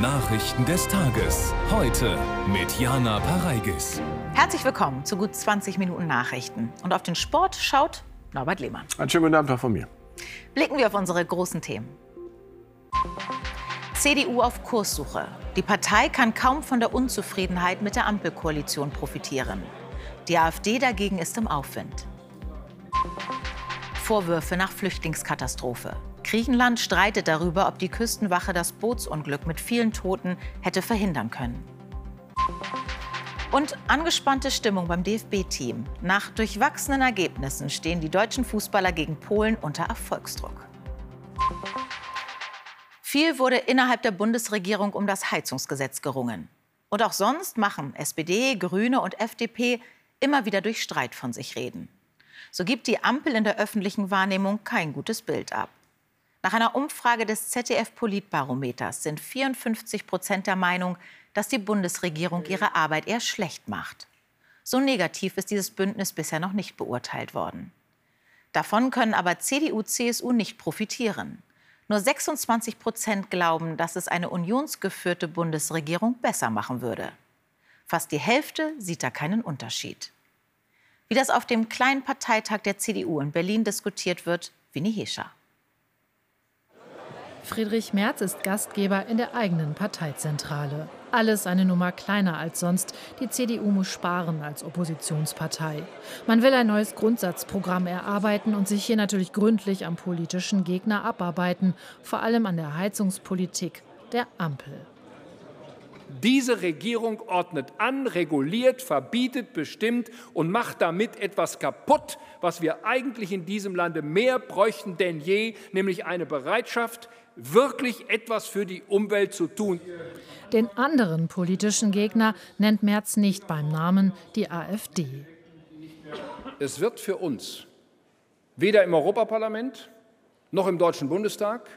Nachrichten des Tages. Heute mit Jana Pareigis. Herzlich willkommen zu gut 20 Minuten Nachrichten. Und auf den Sport schaut Norbert Lehmann. Einen schönen guten Abend auch von mir. Blicken wir auf unsere großen Themen. CDU auf Kurssuche. Die Partei kann kaum von der Unzufriedenheit mit der Ampelkoalition profitieren. Die AfD dagegen ist im Aufwind. Vorwürfe nach Flüchtlingskatastrophe. Griechenland streitet darüber, ob die Küstenwache das Bootsunglück mit vielen Toten hätte verhindern können. Und angespannte Stimmung beim DFB-Team. Nach durchwachsenen Ergebnissen stehen die deutschen Fußballer gegen Polen unter Erfolgsdruck. Viel wurde innerhalb der Bundesregierung um das Heizungsgesetz gerungen. Und auch sonst machen SPD, Grüne und FDP immer wieder durch Streit von sich reden. So gibt die Ampel in der öffentlichen Wahrnehmung kein gutes Bild ab. Nach einer Umfrage des ZDF-Politbarometers sind 54 Prozent der Meinung, dass die Bundesregierung ihre Arbeit eher schlecht macht. So negativ ist dieses Bündnis bisher noch nicht beurteilt worden. Davon können aber CDU, CSU nicht profitieren. Nur 26 Prozent glauben, dass es eine unionsgeführte Bundesregierung besser machen würde. Fast die Hälfte sieht da keinen Unterschied. Wie das auf dem kleinen Parteitag der CDU in Berlin diskutiert wird, Winnie Hescher. Friedrich Merz ist Gastgeber in der eigenen Parteizentrale. Alles eine Nummer kleiner als sonst. Die CDU muss sparen als Oppositionspartei. Man will ein neues Grundsatzprogramm erarbeiten und sich hier natürlich gründlich am politischen Gegner abarbeiten, vor allem an der Heizungspolitik der Ampel. Diese Regierung ordnet an, reguliert, verbietet, bestimmt und macht damit etwas kaputt, was wir eigentlich in diesem Lande mehr bräuchten denn je, nämlich eine Bereitschaft, wirklich etwas für die Umwelt zu tun. Den anderen politischen Gegner nennt Merz nicht beim Namen, die AfD. Es wird für uns weder im Europaparlament noch im Deutschen Bundestag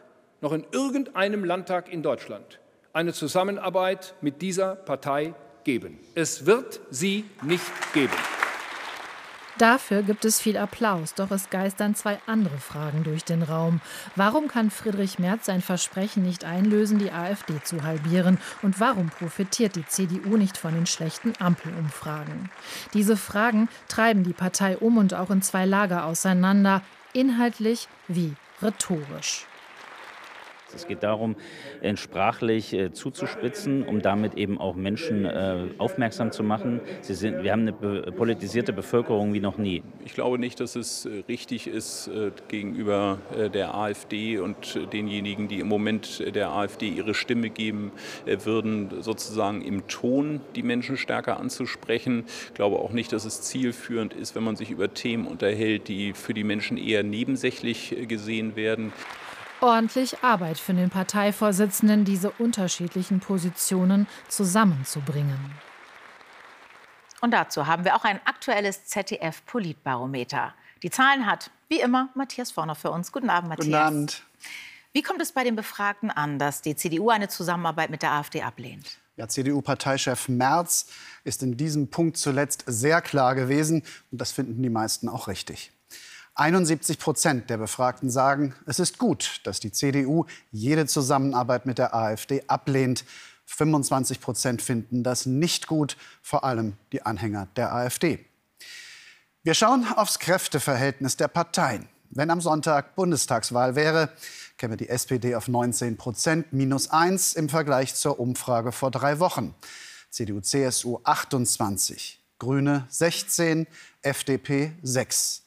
noch in irgendeinem Landtag in Deutschland eine Zusammenarbeit mit dieser Partei geben. Es wird sie nicht geben. Dafür gibt es viel Applaus, doch es geistern zwei andere Fragen durch den Raum. Warum kann Friedrich Merz sein Versprechen nicht einlösen, die AfD zu halbieren? Und warum profitiert die CDU nicht von den schlechten Ampelumfragen? Diese Fragen treiben die Partei um und auch in zwei Lager auseinander, inhaltlich wie rhetorisch. Es geht darum, sprachlich äh, zuzuspitzen, um damit eben auch Menschen äh, aufmerksam zu machen. Sie sind, wir haben eine politisierte Bevölkerung wie noch nie. Ich glaube nicht, dass es äh, richtig ist, äh, gegenüber äh, der AfD und denjenigen, die im Moment der AfD ihre Stimme geben äh, würden, sozusagen im Ton die Menschen stärker anzusprechen. Ich glaube auch nicht, dass es zielführend ist, wenn man sich über Themen unterhält, die für die Menschen eher nebensächlich gesehen werden ordentlich Arbeit für den Parteivorsitzenden, diese unterschiedlichen Positionen zusammenzubringen. Und dazu haben wir auch ein aktuelles ZDF-Politbarometer. Die Zahlen hat, wie immer, Matthias Vorner für uns. Guten Abend, Matthias. Guten Abend. Wie kommt es bei den Befragten an, dass die CDU eine Zusammenarbeit mit der AfD ablehnt? Ja, CDU-Parteichef Merz ist in diesem Punkt zuletzt sehr klar gewesen. Und das finden die meisten auch richtig. 71 Prozent der Befragten sagen, es ist gut, dass die CDU jede Zusammenarbeit mit der AfD ablehnt. 25 Prozent finden das nicht gut, vor allem die Anhänger der AfD. Wir schauen aufs Kräfteverhältnis der Parteien. Wenn am Sonntag Bundestagswahl wäre, käme die SPD auf 19 Prozent, minus 1 im Vergleich zur Umfrage vor drei Wochen. CDU, CSU 28, Grüne 16, FDP 6.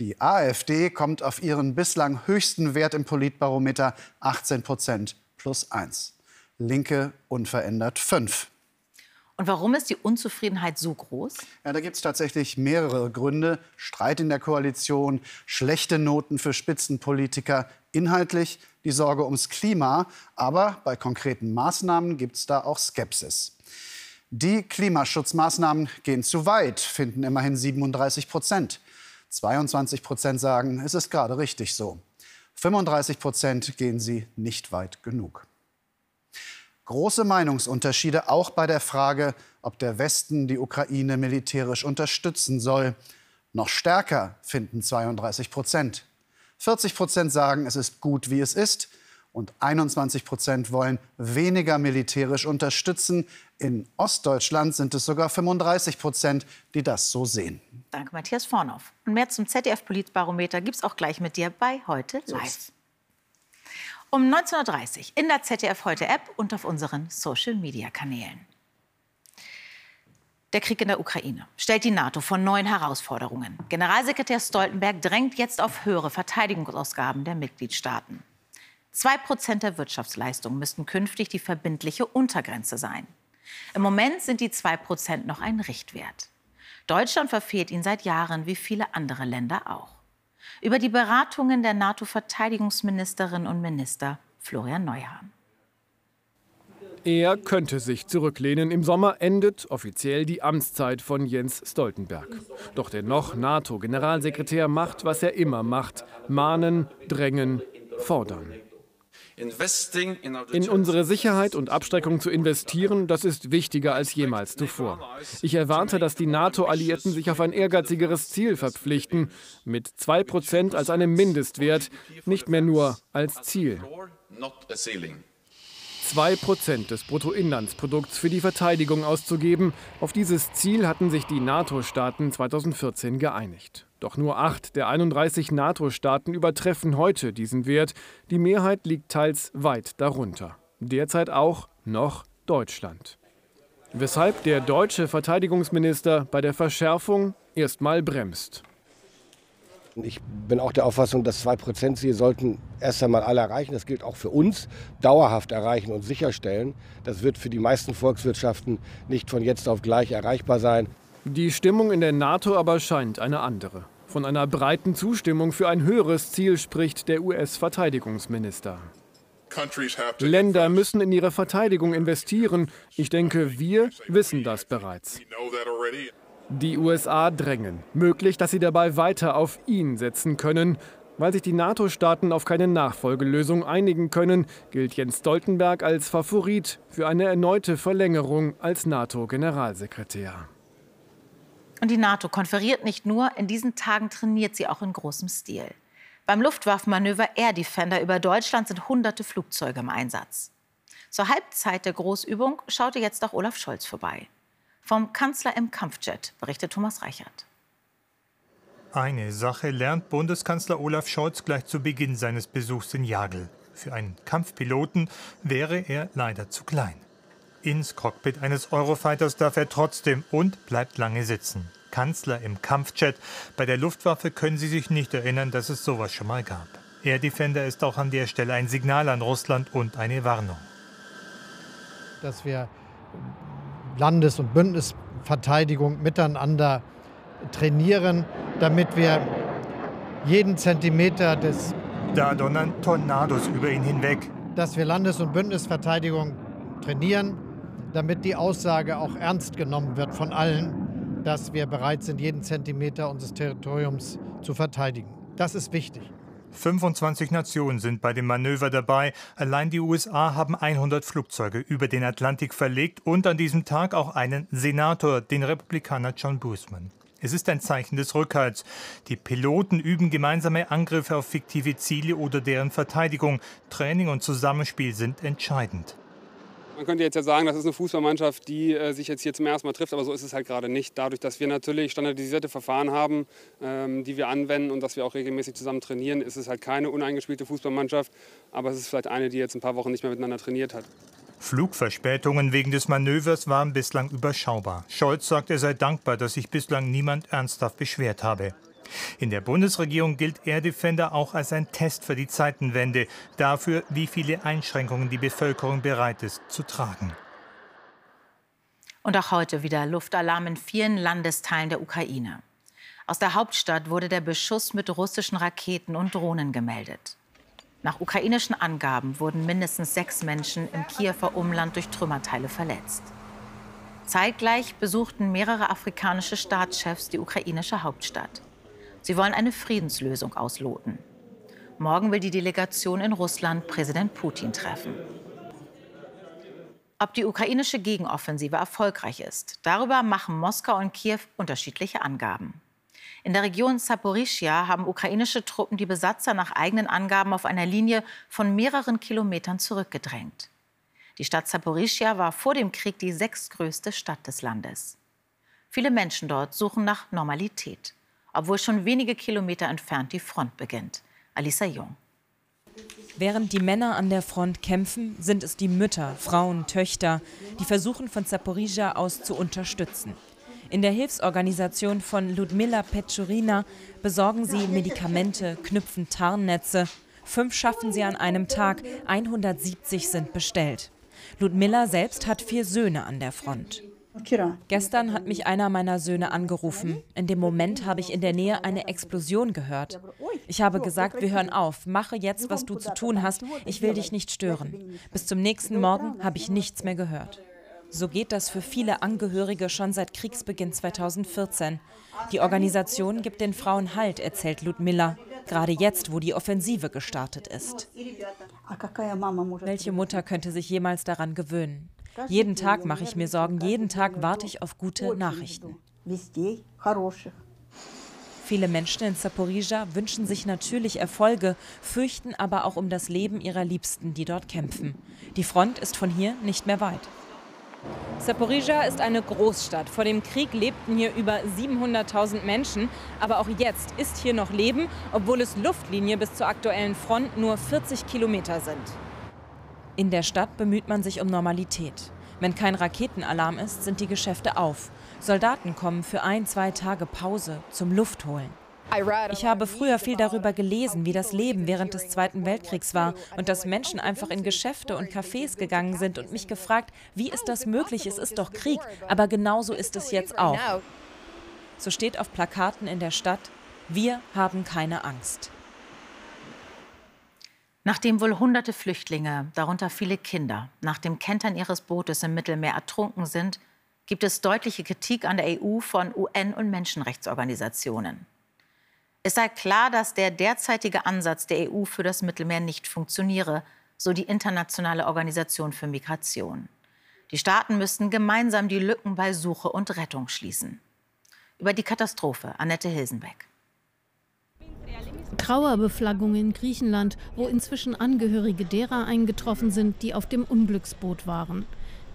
Die AfD kommt auf ihren bislang höchsten Wert im Politbarometer 18 Prozent plus 1. Linke unverändert 5. Und warum ist die Unzufriedenheit so groß? Ja, da gibt es tatsächlich mehrere Gründe. Streit in der Koalition, schlechte Noten für Spitzenpolitiker, inhaltlich die Sorge ums Klima. Aber bei konkreten Maßnahmen gibt es da auch Skepsis. Die Klimaschutzmaßnahmen gehen zu weit, finden immerhin 37 Prozent. 22 Prozent sagen, es ist gerade richtig so. 35 Prozent gehen sie nicht weit genug. Große Meinungsunterschiede auch bei der Frage, ob der Westen die Ukraine militärisch unterstützen soll. Noch stärker finden 32 Prozent. 40 Prozent sagen, es ist gut, wie es ist. Und 21 Prozent wollen weniger militärisch unterstützen. In Ostdeutschland sind es sogar 35 Prozent, die das so sehen. Danke, Matthias Vornoff. Und mehr zum ZDF-Politbarometer gibt es auch gleich mit dir bei Heute Live. Um 19.30 Uhr in der ZDF Heute App und auf unseren Social-Media-Kanälen. Der Krieg in der Ukraine stellt die NATO vor neuen Herausforderungen. Generalsekretär Stoltenberg drängt jetzt auf höhere Verteidigungsausgaben der Mitgliedstaaten. Zwei Prozent der Wirtschaftsleistung müssten künftig die verbindliche Untergrenze sein. Im Moment sind die zwei Prozent noch ein Richtwert. Deutschland verfehlt ihn seit Jahren, wie viele andere Länder auch. Über die Beratungen der NATO-Verteidigungsministerinnen und Minister Florian Neuhahn. Er könnte sich zurücklehnen. Im Sommer endet offiziell die Amtszeit von Jens Stoltenberg. Doch der noch NATO-Generalsekretär macht, was er immer macht. Mahnen, drängen, fordern. In unsere Sicherheit und Abstreckung zu investieren, das ist wichtiger als jemals zuvor. Ich erwarte, dass die NATO-Alliierten sich auf ein ehrgeizigeres Ziel verpflichten, mit 2% als einem Mindestwert, nicht mehr nur als Ziel. 2 Prozent des Bruttoinlandsprodukts für die Verteidigung auszugeben. Auf dieses Ziel hatten sich die NATO-Staaten 2014 geeinigt. Doch nur acht der 31 NATO-Staaten übertreffen heute diesen Wert. Die Mehrheit liegt teils weit darunter. Derzeit auch noch Deutschland. Weshalb der deutsche Verteidigungsminister bei der Verschärfung erstmal bremst. Ich bin auch der Auffassung, das 2%-Ziel sollten erst einmal alle erreichen. Das gilt auch für uns. Dauerhaft erreichen und sicherstellen. Das wird für die meisten Volkswirtschaften nicht von jetzt auf gleich erreichbar sein. Die Stimmung in der NATO aber scheint eine andere. Von einer breiten Zustimmung für ein höheres Ziel spricht der US-Verteidigungsminister. Länder müssen in ihre Verteidigung investieren. Ich denke, wir wissen das bereits. Die USA drängen. Möglich, dass sie dabei weiter auf ihn setzen können. Weil sich die NATO-Staaten auf keine Nachfolgelösung einigen können, gilt Jens Stoltenberg als Favorit für eine erneute Verlängerung als NATO-Generalsekretär. Und die NATO konferiert nicht nur, in diesen Tagen trainiert sie auch in großem Stil. Beim Luftwaffenmanöver Air Defender über Deutschland sind hunderte Flugzeuge im Einsatz. Zur Halbzeit der Großübung schaute jetzt auch Olaf Scholz vorbei. Vom Kanzler im Kampfjet berichtet Thomas Reichert. Eine Sache lernt Bundeskanzler Olaf Scholz gleich zu Beginn seines Besuchs in Jagel. Für einen Kampfpiloten wäre er leider zu klein. Ins Cockpit eines Eurofighters darf er trotzdem und bleibt lange sitzen. Kanzler im Kampfjet. Bei der Luftwaffe können Sie sich nicht erinnern, dass es sowas schon mal gab. Air Defender ist auch an der Stelle ein Signal an Russland und eine Warnung. Dass wir Landes- und Bündnisverteidigung miteinander trainieren, damit wir jeden Zentimeter des. Da donnern Tornados über ihn hinweg. Dass wir Landes- und Bündnisverteidigung trainieren, damit die Aussage auch ernst genommen wird von allen, dass wir bereit sind, jeden Zentimeter unseres Territoriums zu verteidigen. Das ist wichtig. 25 Nationen sind bei dem Manöver dabei. Allein die USA haben 100 Flugzeuge über den Atlantik verlegt und an diesem Tag auch einen Senator, den Republikaner John Boozman. Es ist ein Zeichen des Rückhalts. Die Piloten üben gemeinsame Angriffe auf fiktive Ziele oder deren Verteidigung. Training und Zusammenspiel sind entscheidend. Man könnte jetzt ja sagen, das ist eine Fußballmannschaft, die äh, sich jetzt hier zum ersten Mal trifft, aber so ist es halt gerade nicht. Dadurch, dass wir natürlich standardisierte Verfahren haben, ähm, die wir anwenden und dass wir auch regelmäßig zusammen trainieren, ist es halt keine uneingespielte Fußballmannschaft, aber es ist vielleicht eine, die jetzt ein paar Wochen nicht mehr miteinander trainiert hat. Flugverspätungen wegen des Manövers waren bislang überschaubar. Scholz sagt, er sei dankbar, dass sich bislang niemand ernsthaft beschwert habe. In der Bundesregierung gilt Air Defender auch als ein Test für die Zeitenwende, dafür, wie viele Einschränkungen die Bevölkerung bereit ist zu tragen. Und auch heute wieder Luftalarm in vielen Landesteilen der Ukraine. Aus der Hauptstadt wurde der Beschuss mit russischen Raketen und Drohnen gemeldet. Nach ukrainischen Angaben wurden mindestens sechs Menschen im Kiewer Umland durch Trümmerteile verletzt. Zeitgleich besuchten mehrere afrikanische Staatschefs die ukrainische Hauptstadt. Sie wollen eine Friedenslösung ausloten. Morgen will die Delegation in Russland Präsident Putin treffen. Ob die ukrainische Gegenoffensive erfolgreich ist, darüber machen Moskau und Kiew unterschiedliche Angaben. In der Region Saporischia haben ukrainische Truppen die Besatzer nach eigenen Angaben auf einer Linie von mehreren Kilometern zurückgedrängt. Die Stadt Saporischia war vor dem Krieg die sechstgrößte Stadt des Landes. Viele Menschen dort suchen nach Normalität, obwohl schon wenige Kilometer entfernt die Front beginnt. Alisa Jung. Während die Männer an der Front kämpfen, sind es die Mütter, Frauen, Töchter, die versuchen von Zaporizhia aus zu unterstützen. In der Hilfsorganisation von Ludmila Petschurina besorgen sie Medikamente, knüpfen Tarnnetze. Fünf schaffen sie an einem Tag, 170 sind bestellt. Ludmilla selbst hat vier Söhne an der Front. Gestern hat mich einer meiner Söhne angerufen. In dem Moment habe ich in der Nähe eine Explosion gehört. Ich habe gesagt, wir hören auf, mache jetzt, was du zu tun hast, ich will dich nicht stören. Bis zum nächsten Morgen habe ich nichts mehr gehört. So geht das für viele Angehörige schon seit Kriegsbeginn 2014. Die Organisation gibt den Frauen Halt, erzählt Ludmilla. Gerade jetzt, wo die Offensive gestartet ist. Welche Mutter könnte sich jemals daran gewöhnen? Jeden Tag mache ich mir Sorgen, jeden Tag warte ich auf gute Nachrichten. Viele Menschen in Zaporizhia wünschen sich natürlich Erfolge, fürchten aber auch um das Leben ihrer Liebsten, die dort kämpfen. Die Front ist von hier nicht mehr weit. Saporizhia ist eine Großstadt. Vor dem Krieg lebten hier über 700.000 Menschen. Aber auch jetzt ist hier noch Leben, obwohl es Luftlinie bis zur aktuellen Front nur 40 Kilometer sind. In der Stadt bemüht man sich um Normalität. Wenn kein Raketenalarm ist, sind die Geschäfte auf. Soldaten kommen für ein, zwei Tage Pause zum Luftholen. Ich habe früher viel darüber gelesen, wie das Leben während des Zweiten Weltkriegs war und dass Menschen einfach in Geschäfte und Cafés gegangen sind und mich gefragt, wie ist das möglich? Es ist doch Krieg, aber genauso ist es jetzt auch. So steht auf Plakaten in der Stadt, wir haben keine Angst. Nachdem wohl hunderte Flüchtlinge, darunter viele Kinder, nach dem Kentern ihres Bootes im Mittelmeer ertrunken sind, gibt es deutliche Kritik an der EU von UN- und Menschenrechtsorganisationen. Es sei klar, dass der derzeitige Ansatz der EU für das Mittelmeer nicht funktioniere, so die Internationale Organisation für Migration. Die Staaten müssten gemeinsam die Lücken bei Suche und Rettung schließen. Über die Katastrophe Annette Hilsenbeck. Trauerbeflaggung in Griechenland, wo inzwischen Angehörige derer eingetroffen sind, die auf dem Unglücksboot waren.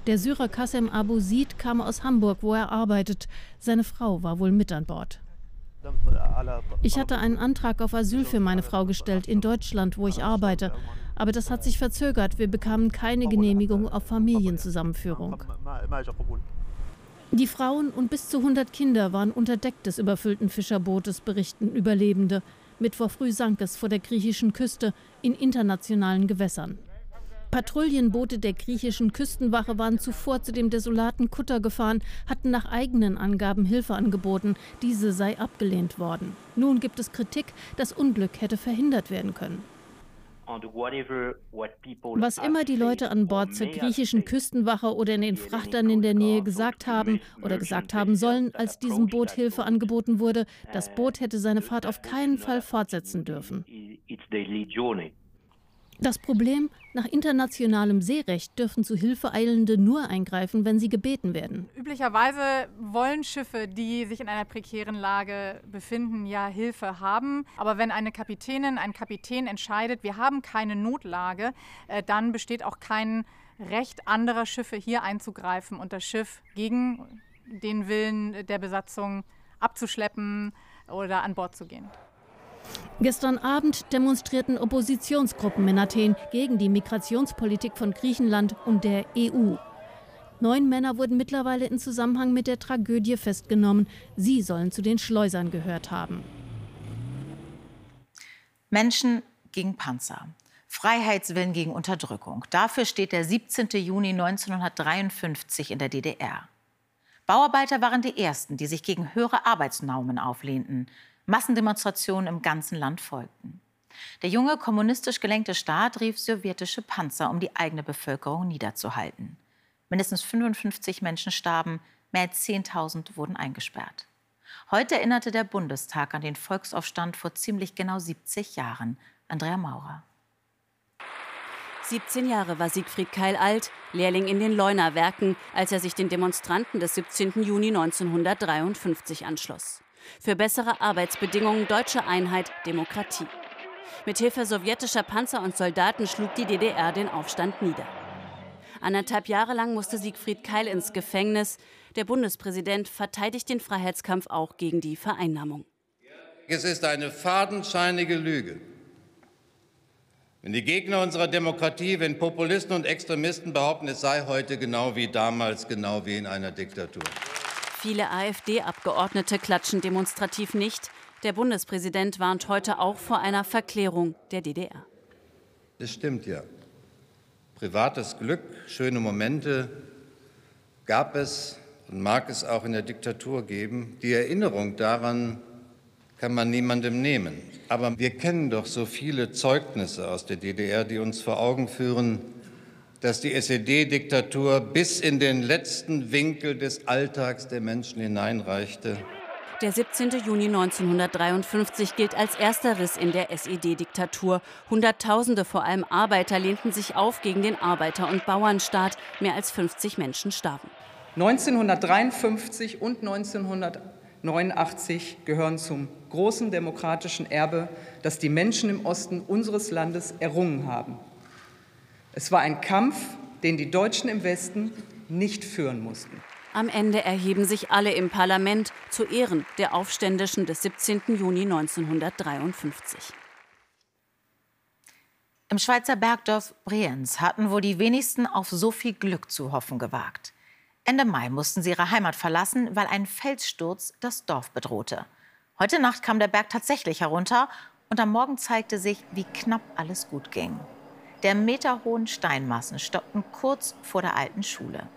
Der Syrer Kassem Abu Sid kam aus Hamburg, wo er arbeitet. Seine Frau war wohl mit an Bord. Ich hatte einen Antrag auf Asyl für meine Frau gestellt in Deutschland, wo ich arbeite. Aber das hat sich verzögert. Wir bekamen keine Genehmigung auf Familienzusammenführung. Die Frauen und bis zu 100 Kinder waren unter Deck des überfüllten Fischerbootes, berichten Überlebende. Mittwoch früh sank es vor der griechischen Küste in internationalen Gewässern. Patrouillenboote der griechischen Küstenwache waren zuvor zu dem desolaten Kutter gefahren, hatten nach eigenen Angaben Hilfe angeboten. Diese sei abgelehnt worden. Nun gibt es Kritik, das Unglück hätte verhindert werden können. Was immer die Leute an Bord zur griechischen Küstenwache oder in den Frachtern in der Nähe gesagt haben oder gesagt haben sollen, als diesem Boot Hilfe angeboten wurde, das Boot hätte seine Fahrt auf keinen Fall fortsetzen dürfen. Das Problem, nach internationalem Seerecht dürfen zu Hilfe Eilende nur eingreifen, wenn sie gebeten werden. Üblicherweise wollen Schiffe, die sich in einer prekären Lage befinden, ja Hilfe haben. Aber wenn eine Kapitänin, ein Kapitän entscheidet, wir haben keine Notlage, äh, dann besteht auch kein Recht anderer Schiffe hier einzugreifen und das Schiff gegen den Willen der Besatzung abzuschleppen oder an Bord zu gehen. Gestern Abend demonstrierten Oppositionsgruppen in Athen gegen die Migrationspolitik von Griechenland und der EU. Neun Männer wurden mittlerweile in Zusammenhang mit der Tragödie festgenommen. Sie sollen zu den Schleusern gehört haben. Menschen gegen Panzer. Freiheitswillen gegen Unterdrückung. Dafür steht der 17. Juni 1953 in der DDR. Bauarbeiter waren die Ersten, die sich gegen höhere Arbeitsnormen auflehnten. Massendemonstrationen im ganzen Land folgten. Der junge kommunistisch gelenkte Staat rief sowjetische Panzer, um die eigene Bevölkerung niederzuhalten. Mindestens 55 Menschen starben, mehr als 10.000 wurden eingesperrt. Heute erinnerte der Bundestag an den Volksaufstand vor ziemlich genau 70 Jahren. Andrea Maurer. 17 Jahre war Siegfried Keil alt, Lehrling in den Leuner Werken, als er sich den Demonstranten des 17. Juni 1953 anschloss. Für bessere Arbeitsbedingungen, deutsche Einheit, Demokratie. Mithilfe sowjetischer Panzer und Soldaten schlug die DDR den Aufstand nieder. Anderthalb Jahre lang musste Siegfried Keil ins Gefängnis. Der Bundespräsident verteidigt den Freiheitskampf auch gegen die Vereinnahmung. Es ist eine fadenscheinige Lüge. Wenn die Gegner unserer Demokratie, wenn Populisten und Extremisten behaupten, es sei heute genau wie damals, genau wie in einer Diktatur. Viele AfD-Abgeordnete klatschen demonstrativ nicht. Der Bundespräsident warnt heute auch vor einer Verklärung der DDR. Das stimmt ja. Privates Glück, schöne Momente gab es und mag es auch in der Diktatur geben. Die Erinnerung daran kann man niemandem nehmen. Aber wir kennen doch so viele Zeugnisse aus der DDR, die uns vor Augen führen, dass die SED-Diktatur bis in den letzten Winkel des Alltags der Menschen hineinreichte. Der 17. Juni 1953 gilt als erster Riss in der SED-Diktatur. Hunderttausende, vor allem Arbeiter, lehnten sich auf gegen den Arbeiter- und Bauernstaat. Mehr als 50 Menschen starben. 1953 und 1989 gehören zum großen demokratischen Erbe, das die Menschen im Osten unseres Landes errungen haben. Es war ein Kampf, den die Deutschen im Westen nicht führen mussten. Am Ende erheben sich alle im Parlament zu Ehren der Aufständischen des 17. Juni 1953. Im Schweizer Bergdorf Brienz hatten wohl die wenigsten auf so viel Glück zu hoffen gewagt. Ende Mai mussten sie ihre Heimat verlassen, weil ein Felssturz das Dorf bedrohte. Heute Nacht kam der Berg tatsächlich herunter und am Morgen zeigte sich, wie knapp alles gut ging. Der meterhohen Steinmassen stockten kurz vor der alten Schule.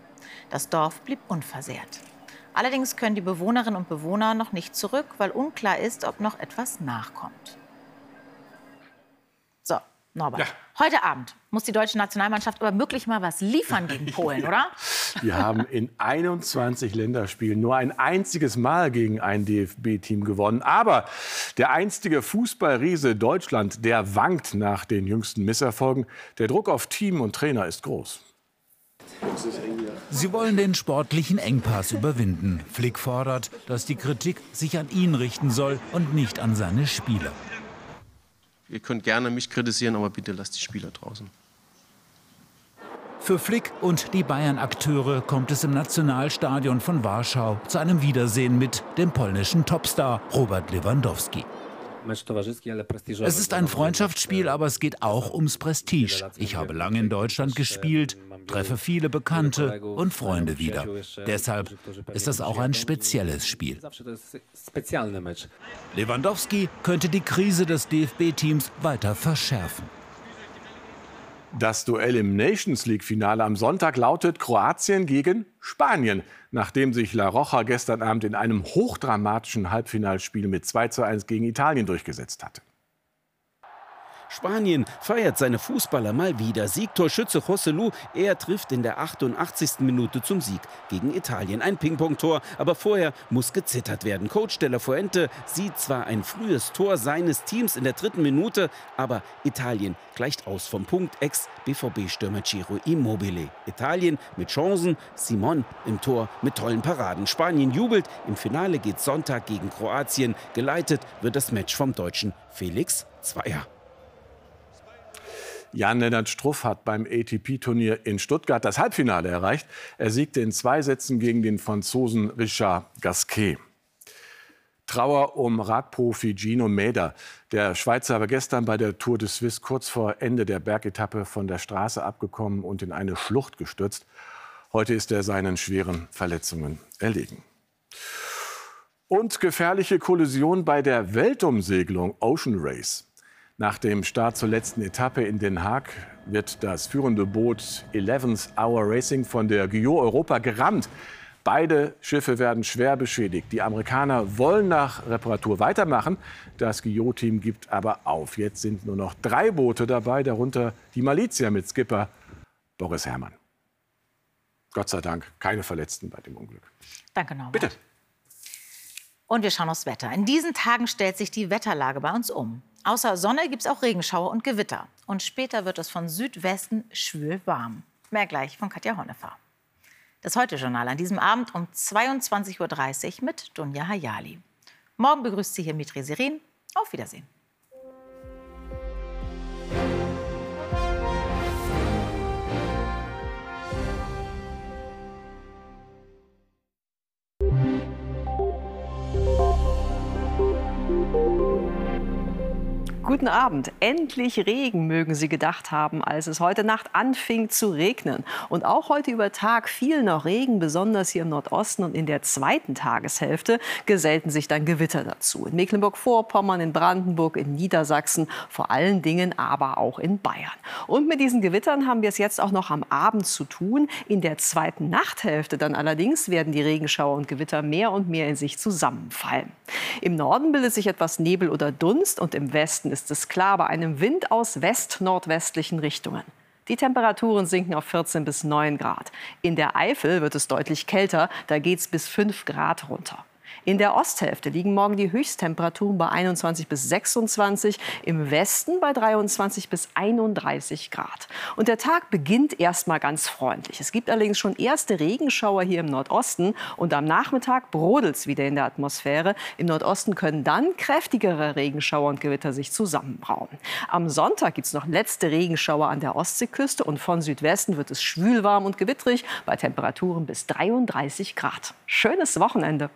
Das Dorf blieb unversehrt. Allerdings können die Bewohnerinnen und Bewohner noch nicht zurück, weil unklar ist, ob noch etwas nachkommt. Norbert. Ja. Heute Abend muss die deutsche Nationalmannschaft aber wirklich mal was liefern gegen Polen, oder? Wir haben in 21 Länderspielen nur ein einziges Mal gegen ein DFB-Team gewonnen. Aber der einstige Fußballriese Deutschland, der wankt nach den jüngsten Misserfolgen. Der Druck auf Team und Trainer ist groß. Sie wollen den sportlichen Engpass überwinden. Flick fordert, dass die Kritik sich an ihn richten soll und nicht an seine Spieler. Ihr könnt gerne mich kritisieren, aber bitte lasst die Spieler draußen. Für Flick und die Bayern-Akteure kommt es im Nationalstadion von Warschau zu einem Wiedersehen mit dem polnischen Topstar Robert Lewandowski. Es ist ein Freundschaftsspiel, aber es geht auch ums Prestige. Ich habe lange in Deutschland gespielt, treffe viele Bekannte und Freunde wieder. Deshalb ist das auch ein spezielles Spiel. Lewandowski könnte die Krise des DFB-Teams weiter verschärfen. Das Duell im Nations League-Finale am Sonntag lautet Kroatien gegen Spanien, nachdem sich La Roja gestern Abend in einem hochdramatischen Halbfinalspiel mit 2 zu 1 gegen Italien durchgesetzt hatte. Spanien feiert seine Fußballer mal wieder. Siegtorschütze José er trifft in der 88. Minute zum Sieg gegen Italien. Ein Ping-Pong-Tor, aber vorher muss gezittert werden. Coach Della Fuente sieht zwar ein frühes Tor seines Teams in der dritten Minute, aber Italien gleicht aus vom Punkt Ex-BVB-Stürmer Ciro Immobile. Italien mit Chancen, Simon im Tor mit tollen Paraden. Spanien jubelt, im Finale geht Sonntag gegen Kroatien. Geleitet wird das Match vom Deutschen Felix Zweier. Jan-Lennart Struff hat beim ATP-Turnier in Stuttgart das Halbfinale erreicht. Er siegte in zwei Sätzen gegen den Franzosen Richard Gasquet. Trauer um Radprofi Gino Mäder. Der Schweizer war gestern bei der Tour de Suisse kurz vor Ende der Bergetappe von der Straße abgekommen und in eine Schlucht gestürzt. Heute ist er seinen schweren Verletzungen erlegen. Und gefährliche Kollision bei der Weltumsegelung Ocean Race. Nach dem Start zur letzten Etappe in Den Haag wird das führende Boot 11th Hour Racing von der Guyot Europa gerammt. Beide Schiffe werden schwer beschädigt. Die Amerikaner wollen nach Reparatur weitermachen. Das Guyot-Team gibt aber auf. Jetzt sind nur noch drei Boote dabei, darunter die Malizia mit Skipper Boris Herrmann. Gott sei Dank keine Verletzten bei dem Unglück. Danke, Norbert. Bitte. Und wir schauen aufs Wetter. In diesen Tagen stellt sich die Wetterlage bei uns um. Außer Sonne gibt es auch Regenschauer und Gewitter. Und später wird es von Südwesten schwül warm. Mehr gleich von Katja Honnefer. Das Heute-Journal an diesem Abend um 22.30 Uhr mit Dunja Hayali. Morgen begrüßt Sie hier Mitri Serin. Auf Wiedersehen. Guten Abend. Endlich Regen, mögen Sie gedacht haben, als es heute Nacht anfing zu regnen. Und auch heute über Tag fiel noch Regen, besonders hier im Nordosten. Und in der zweiten Tageshälfte gesellten sich dann Gewitter dazu. In Mecklenburg-Vorpommern, in Brandenburg, in Niedersachsen, vor allen Dingen aber auch in Bayern. Und mit diesen Gewittern haben wir es jetzt auch noch am Abend zu tun. In der zweiten Nachthälfte dann allerdings werden die Regenschauer und Gewitter mehr und mehr in sich zusammenfallen. Im Norden bildet sich etwas Nebel oder Dunst und im Westen ist ist es klar bei einem Wind aus west-nordwestlichen Richtungen. Die Temperaturen sinken auf 14 bis 9 Grad. In der Eifel wird es deutlich kälter, da geht es bis 5 Grad runter. In der Osthälfte liegen morgen die Höchsttemperaturen bei 21 bis 26, im Westen bei 23 bis 31 Grad. Und der Tag beginnt erstmal ganz freundlich. Es gibt allerdings schon erste Regenschauer hier im Nordosten und am Nachmittag brodelt es wieder in der Atmosphäre. Im Nordosten können dann kräftigere Regenschauer und Gewitter sich zusammenbrauen. Am Sonntag gibt es noch letzte Regenschauer an der Ostseeküste und von Südwesten wird es schwülwarm und gewittrig bei Temperaturen bis 33 Grad. Schönes Wochenende.